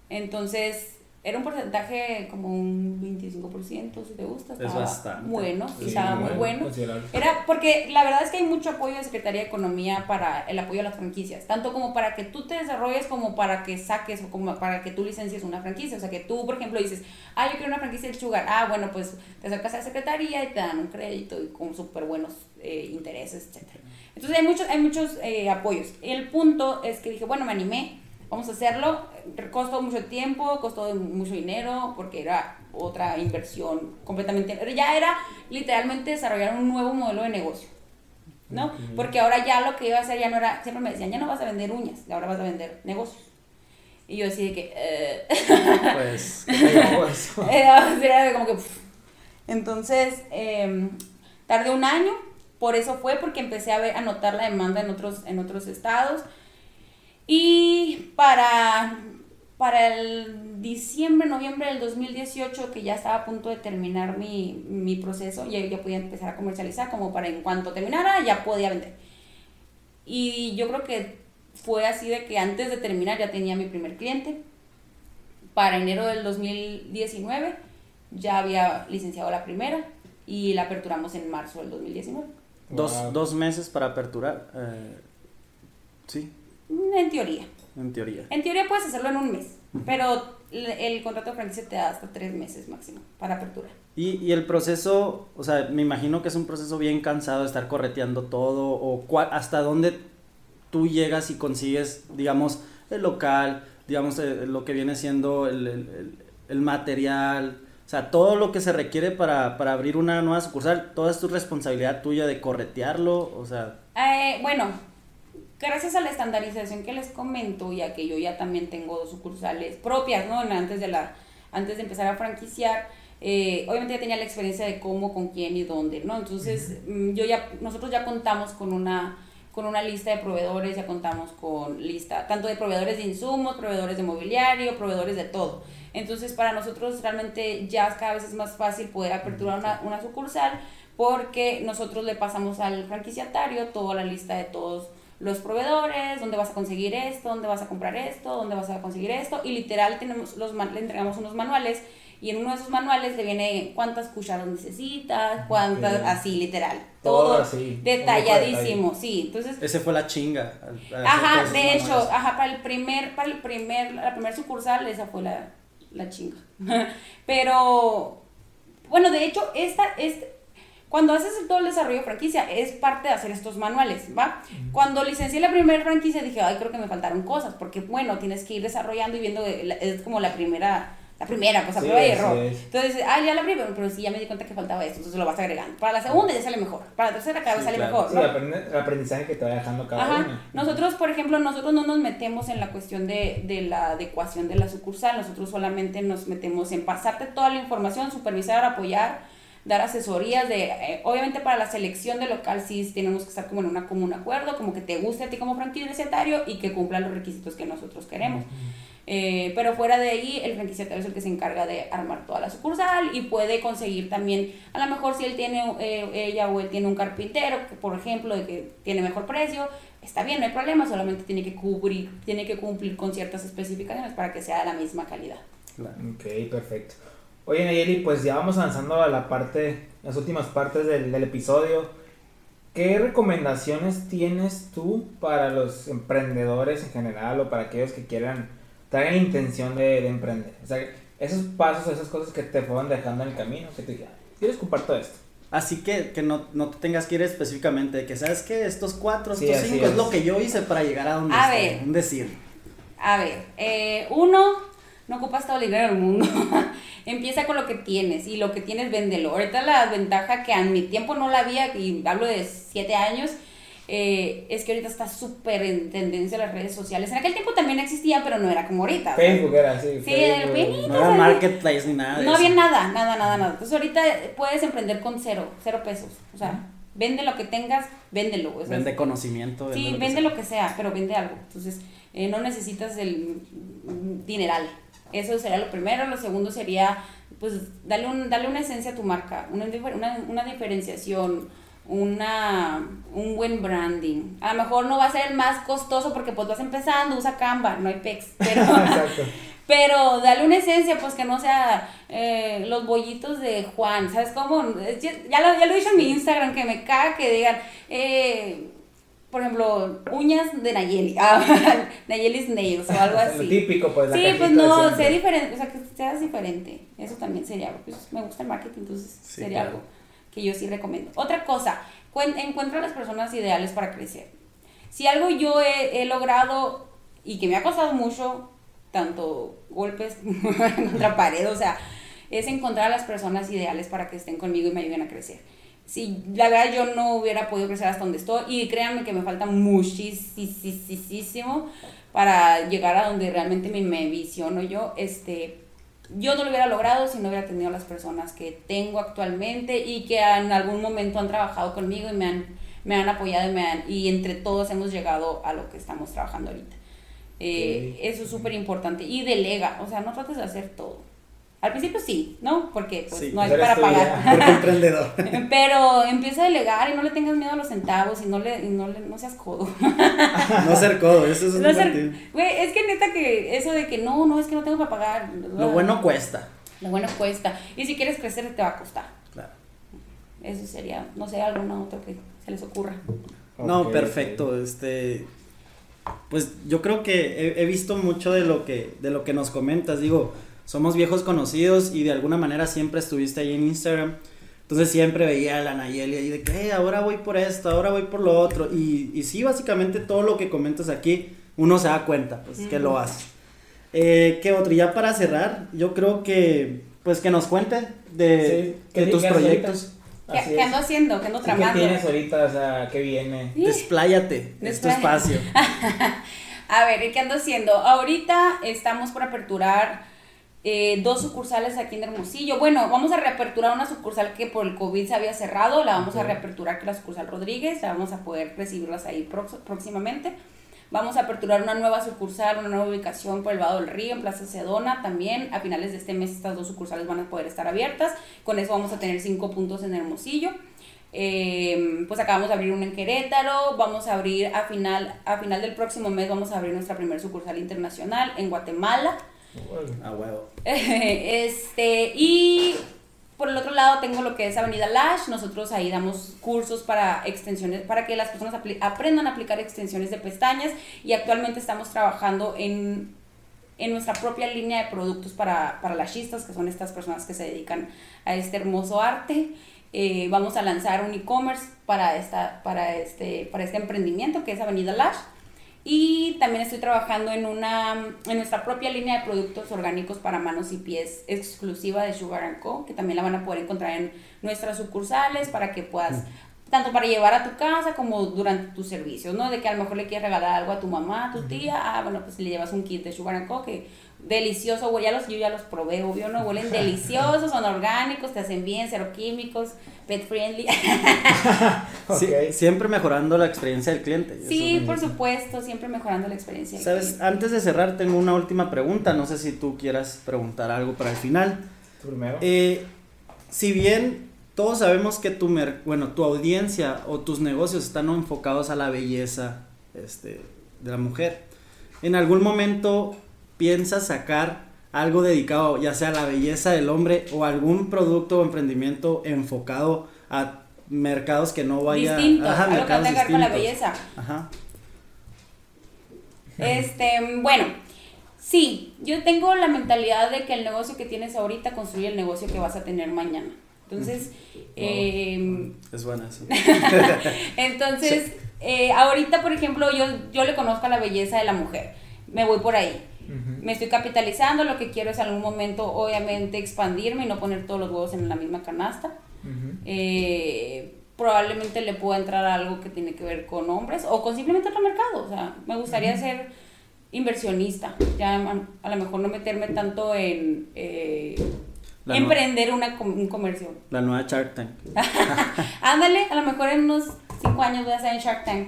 C: Entonces, era un porcentaje como un 25%, si te gusta. Estaba es bastante. Bueno, estaba muy bueno. Era porque la verdad es que hay mucho apoyo de Secretaría de Economía para el apoyo a las franquicias, tanto como para que tú te desarrolles como para que saques o como para que tú licencies una franquicia. O sea, que tú, por ejemplo, dices, ah, yo quiero una franquicia de Sugar. Ah, bueno, pues te acercas a la Secretaría y te dan un crédito y con súper buenos eh, intereses, etc. Entonces hay muchos, hay muchos eh, apoyos. El punto es que dije, bueno, me animé vamos a hacerlo. Costó mucho tiempo, costó mucho dinero, porque era otra inversión completamente. Ya era literalmente desarrollar un nuevo modelo de negocio. ¿No? Porque ahora ya lo que iba a hacer ya no era, siempre me decían, ya no vas a vender uñas, ahora vas a vender negocios. Y yo decía que, eh. pues, era como que, entonces, eh, tardé un año, por eso fue, porque empecé a, ver, a notar la demanda en otros, en otros estados. Y para, para el diciembre, noviembre del 2018, que ya estaba a punto de terminar mi, mi proceso, ya, ya podía empezar a comercializar, como para en cuanto terminara ya podía vender. Y yo creo que fue así de que antes de terminar ya tenía mi primer cliente. Para enero del 2019 ya había licenciado la primera y la aperturamos en marzo del 2019.
B: Dos, dos meses para aperturar. Eh, sí.
C: En teoría.
B: En teoría.
C: En teoría puedes hacerlo en un mes, pero el contrato de franquicia te da hasta tres meses máximo para apertura.
B: Y, y, el proceso, o sea, me imagino que es un proceso bien cansado de estar correteando todo, o hasta dónde tú llegas y consigues, digamos, el local, digamos, eh, lo que viene siendo el, el, el, material, o sea, todo lo que se requiere para, para, abrir una nueva sucursal, toda es tu responsabilidad tuya de corretearlo, o sea...
C: Eh, bueno, gracias a la estandarización que les comento, ya que yo ya también tengo dos sucursales propias, ¿no? Antes de, la, antes de empezar a franquiciar, eh, obviamente ya tenía la experiencia de cómo, con quién y dónde, ¿no? Entonces, mm, yo ya, nosotros ya contamos con una, con una lista de proveedores, ya contamos con lista, tanto de proveedores de insumos, proveedores de mobiliario, proveedores de todo. Entonces, para nosotros realmente ya cada vez es más fácil poder aperturar una, una sucursal porque nosotros le pasamos al franquiciatario toda la lista de todos los proveedores, dónde vas a conseguir esto, dónde vas a comprar esto, dónde vas a conseguir esto, y literal tenemos los le entregamos unos manuales y en uno de esos manuales le viene cuántas cucharas necesitas, cuántas, así literal, todo, así, detalladísimo, sí, entonces
B: ese fue la chinga.
C: Ajá, de hecho, ajá, para el primer para el primer la primer sucursal esa fue la, la chinga. Pero bueno, de hecho esta este cuando haces todo el desarrollo de franquicia, es parte de hacer estos manuales, ¿va? Cuando licencié la primera franquicia dije, ay, creo que me faltaron cosas, porque bueno, tienes que ir desarrollando y viendo, es como la primera, la primera cosa, prueba y error. Entonces, ay, ya la primera, pero sí, ya me di cuenta que faltaba esto, entonces lo vas agregando. Para la segunda ya sale mejor, para la tercera cada vez sale mejor.
A: ¿no? el aprendizaje que te va dejando cada Ajá.
C: Nosotros, por ejemplo, nosotros no nos metemos en la cuestión de, de la adecuación de la sucursal, nosotros solamente nos metemos en pasarte toda la información, supervisar, apoyar, dar asesorías de, eh, obviamente para la selección de local sí tenemos que estar como en una común acuerdo, como que te guste a ti como franquiciatario y que cumpla los requisitos que nosotros queremos. Eh, pero fuera de ahí, el franquiciatario es el que se encarga de armar toda la sucursal y puede conseguir también, a lo mejor si él tiene, eh, ella o él tiene un carpintero, que, por ejemplo, de que tiene mejor precio, está bien, no hay problema, solamente tiene que cubrir, tiene que cumplir con ciertas especificaciones para que sea de la misma calidad.
A: Ok, perfecto. Oye, Nayeli, pues ya vamos avanzando a la parte, las últimas partes del, del episodio. ¿Qué recomendaciones tienes tú para los emprendedores en general o para aquellos que quieran traigan la intención de, de, emprender. O sea, esos pasos, esas cosas que te fueron dejando en el camino, que te digan, ¿quieres comparto esto?
B: Así que, que no, no te tengas que ir específicamente, que sabes que estos cuatro, estos cinco es. lo que yo hice para llegar a donde
C: a
B: estoy,
C: ver,
B: un decir.
C: A ver, eh, uno, no ocupas todo el dinero del mundo. Empieza con lo que tienes y lo que tienes, véndelo. Ahorita la ventaja que a mi tiempo no la había, y hablo de siete años, eh, es que ahorita está súper en tendencia las redes sociales. En aquel tiempo también existían, pero no era como ahorita.
A: Facebook era así.
C: Sí,
A: Facebook,
B: no era marketplace ni nada.
C: No había nada, nada, nada, nada. Entonces ahorita puedes emprender con cero, cero pesos. O sea, vende lo que tengas, véndelo. O sea,
B: vende conocimiento.
C: Vende sí,
B: lo
C: vende lo que sea, pero vende algo. Entonces eh, no necesitas el dineral. Eso sería lo primero. Lo segundo sería, pues, darle, un, darle una esencia a tu marca, una, una, una diferenciación una, un buen branding. A lo mejor no va a ser el más costoso porque pues vas empezando, usa Canva, no hay pex, pero, pero dale una esencia, pues que no sea eh, los bollitos de Juan, ¿sabes cómo? Ya lo, ya lo he dicho en mi Instagram, que me caga que digan, eh, por ejemplo, uñas de Nayeli, ah, Nayeli's Nails o algo así.
A: Lo típico, pues.
C: sí, pues no, sea diferente, o sea, que seas diferente. Eso también sería, pues me gusta el marketing, entonces sí, sería claro. algo que yo sí recomiendo. Otra cosa, encuentra las personas ideales para crecer. Si algo yo he, he logrado y que me ha costado mucho, tanto golpes contra pared, o sea, es encontrar a las personas ideales para que estén conmigo y me ayuden a crecer. Si la verdad yo no hubiera podido crecer hasta donde estoy, y créanme que me falta muchísimo para llegar a donde realmente me, me visiono yo, este, yo no lo hubiera logrado si no hubiera tenido las personas que tengo actualmente y que en algún momento han trabajado conmigo y me han, me han apoyado y, me han, y entre todos hemos llegado a lo que estamos trabajando ahorita. Eh, okay. Eso es súper importante. Y delega, o sea, no trates de hacer todo. Al principio sí, ¿no? Porque pues,
B: sí,
C: no hay para pagar.
B: Porque emprendedor.
C: Pero empieza a delegar y no le tengas miedo a los centavos y no le, y no, le no seas codo.
B: no ser codo, eso es
C: no ser, Güey, es que neta que eso de que no, no, es que no tengo para pagar.
B: Lo bueno cuesta.
C: Lo bueno cuesta. Y si quieres crecer te va a costar.
B: Claro.
C: Eso sería, no sé, alguna otra que se les ocurra.
B: No, perfecto. Okay. Este pues yo creo que he, he, visto mucho de lo que de lo que nos comentas, digo, somos viejos conocidos y de alguna manera siempre estuviste ahí en Instagram. Entonces siempre veía a la Nayeli ahí de que, hey, ahora voy por esto, ahora voy por lo otro. Y, y sí, básicamente todo lo que comentas aquí, uno se da cuenta, pues, mm. que lo hace. Eh, ¿Qué otro? Ya para cerrar, yo creo que, pues, que nos cuente de,
A: sí,
B: de tus proyectos.
C: ¿Qué, ¿Qué, ando haciendo? ¿Qué ando tramando?
A: ¿Qué tienes ahorita? O sea, ¿qué viene?
B: ¿Sí? Despláyate, es tu espacio.
C: a ver, ¿qué ando haciendo? Ahorita estamos por aperturar eh, dos sucursales aquí en Hermosillo. Bueno, vamos a reaperturar una sucursal que por el COVID se había cerrado, la vamos a reaperturar que es la sucursal Rodríguez, la vamos a poder recibirlas ahí próximamente. Vamos a aperturar una nueva sucursal, una nueva ubicación por el Vado del Río, en Plaza Sedona también. A finales de este mes estas dos sucursales van a poder estar abiertas. Con eso vamos a tener cinco puntos en Hermosillo. Eh, pues acabamos de abrir una en Querétaro, vamos a abrir a final, a final del próximo mes, vamos a abrir nuestra primera sucursal internacional en Guatemala.
B: A huevo.
C: Este, y por el otro lado tengo lo que es Avenida Lash. Nosotros ahí damos cursos para extensiones, para que las personas aprendan a aplicar extensiones de pestañas. Y actualmente estamos trabajando en, en nuestra propia línea de productos para, para lashistas, que son estas personas que se dedican a este hermoso arte. Eh, vamos a lanzar un e-commerce para, esta, para, este, para este emprendimiento que es Avenida Lash. Y también estoy trabajando en, una, en nuestra propia línea de productos orgánicos para manos y pies exclusiva de Sugar Co., que también la van a poder encontrar en nuestras sucursales para que puedas tanto para llevar a tu casa como durante tus servicios, ¿no? De que a lo mejor le quieres regalar algo a tu mamá, a tu tía, ah, bueno, pues le llevas un kit de Sugar and Co, que delicioso, güey, ya los, yo ya los probé, obvio, ¿no? Huelen deliciosos, son orgánicos, te hacen bien, cero químicos, pet friendly.
B: Sí, siempre mejorando la experiencia del cliente.
C: sí, por supuesto, siempre mejorando la experiencia. del
B: Sabes,
C: cliente.
B: antes de cerrar tengo una última pregunta, no sé si tú quieras preguntar algo para el final.
A: Primero.
B: Eh, si bien todos sabemos que tu mer- bueno, tu audiencia o tus negocios están enfocados a la belleza este, de la mujer, en algún momento piensas sacar algo dedicado ya sea a la belleza del hombre o algún producto o emprendimiento enfocado a mercados que no vaya
C: Distinto,
B: Ajá,
C: algo que tenga que ver con la
B: distintos.
C: belleza.
B: Ajá.
C: Este, bueno, sí, yo tengo la mentalidad de que el negocio que tienes ahorita construye el negocio que vas a tener mañana. Entonces, eh,
B: Es buena eso.
C: entonces, eh, ahorita, por ejemplo, yo, yo le conozco a la belleza de la mujer. Me voy por ahí. Me estoy capitalizando, lo que quiero es en algún momento, obviamente, expandirme y no poner todos los huevos en la misma canasta. Eh, probablemente le pueda entrar a algo que tiene que ver con hombres o con simplemente otro mercado. O sea, me gustaría ser inversionista, ya a, a lo mejor no meterme tanto en eh,
B: La
C: emprender una, un comercio.
B: La nueva Shark Tank.
C: Ándale, a lo mejor en unos 5 años voy a estar en Shark Tank,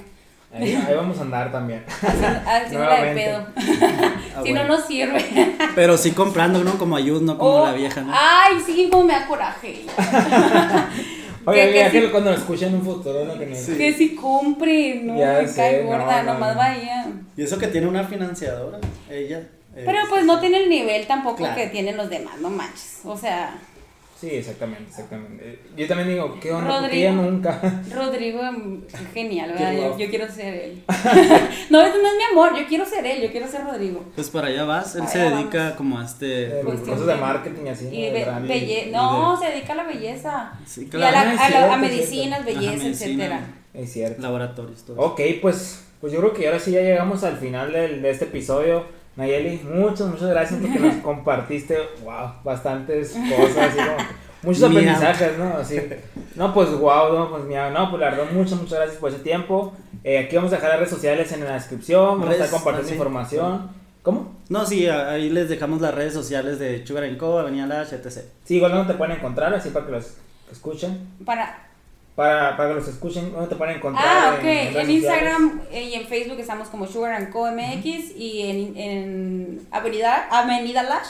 A: Ahí, ahí vamos a andar también.
C: haciéndola de
A: Nuevamente.
C: pedo.
B: Ah,
C: si
B: bueno.
C: no, no sirve.
B: Pero sí comprando, ¿no? Como ayuda, no como
C: Oh,
B: la vieja, ¿no?
C: Ay, sí, como me da coraje.
A: Oye,
C: Que- que
A: que
C: sí-
A: cuando lo escuchen en un futuro, ¿no? Que no-
C: Que si compre, no,
A: Ya
C: me
A: sé,
C: cae gorda,
A: no,
C: nomás
A: no.
C: vaya.
B: Y eso que tiene una financiadora, ella. eh,
C: Pero pues no tiene el nivel tampoco
B: Claro.
C: que tienen los demás, no manches. O sea,
A: Sí, exactamente, exactamente. Yo también digo, ¿qué onda? Porque
C: Rodrigo.
A: ella nunca.
C: Rodrigo mm, genial, ¿verdad? Yo, yo quiero ser él. no, eso no es mi amor, yo quiero ser él, yo quiero ser Rodrigo.
B: Pues para allá vas, él se dedica
C: vamos.
B: como a este.
A: Eh,
C: Pues,
A: de marketing y así. ¿no?
C: Y
A: De
C: be-
A: branding.
C: belle-
B: y
C: no,
B: de-
C: se dedica a la belleza.
B: Sí,
C: Y a,
B: claro.
C: la, a la- a
A: cierto, es
C: medicinas, belleza,
B: Ajá, medicina,
C: etcétera.
A: Es cierto.
B: Laboratorios, todo.
A: Ok, pues, pues yo creo que ahora sí ya llegamos al final del- de este episodio. Nayeli, muchas, muchas gracias porque nos compartiste, wow, bastantes cosas, así como, muchos
B: Miau.
A: aprendizajes, ¿no? Así, no, pues wow, no, pues miau, no, pues la verdad, muchas, muchas gracias por ese tiempo. Eh, aquí vamos a dejar las redes sociales en la descripción, vamos a estar compartiendo
B: ah, sí.
A: información. ¿Cómo?
B: No, sí, ahí les dejamos las redes sociales de Sugar Co, Avenida Lash, etc.
A: Sí, igual no te pueden encontrar, así para que los escuchen.
C: Para,
A: Para, para que los escuchen, ¿dónde te pueden encontrar?
C: ah, ok. En? Instagram y en Facebook estamos como Sugar and Co MX y en, en Avenida, Avenida Lash.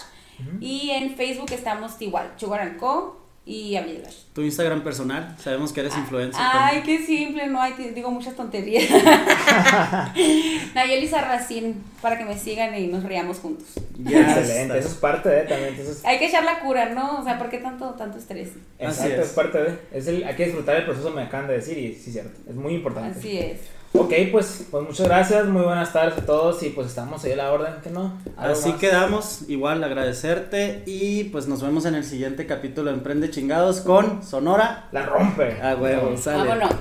C: Y en Facebook estamos igual, Sugar and Co y Lash.
B: Tu Instagram personal, sabemos que eres influencer.
C: Ay, qué simple, no, ay, te digo muchas tonterías. Nayeli Sarracín, para que me sigan y nos riamos juntos.
B: Ya
A: Excelente, eso es parte de también, entonces
C: Hay que echar la cura, ¿no? O sea, ¿por qué tanto, tanto estrés?
B: Así
A: Exacto,
B: es.
A: es. parte de. Es el, hay que disfrutar el proceso, me acaban de decir, y sí, cierto. Es muy importante.
C: Así es.
A: Ok, pues, pues muchas gracias, muy buenas tardes a todos, y pues estamos ahí a la orden, que no. ¿Algo
B: Así
A: más?
B: quedamos, igual agradecerte y pues nos vemos en el siguiente capítulo de Emprende Chingados con Sonora.
A: La rompe.
B: A huevo, sale.
C: Vámonos.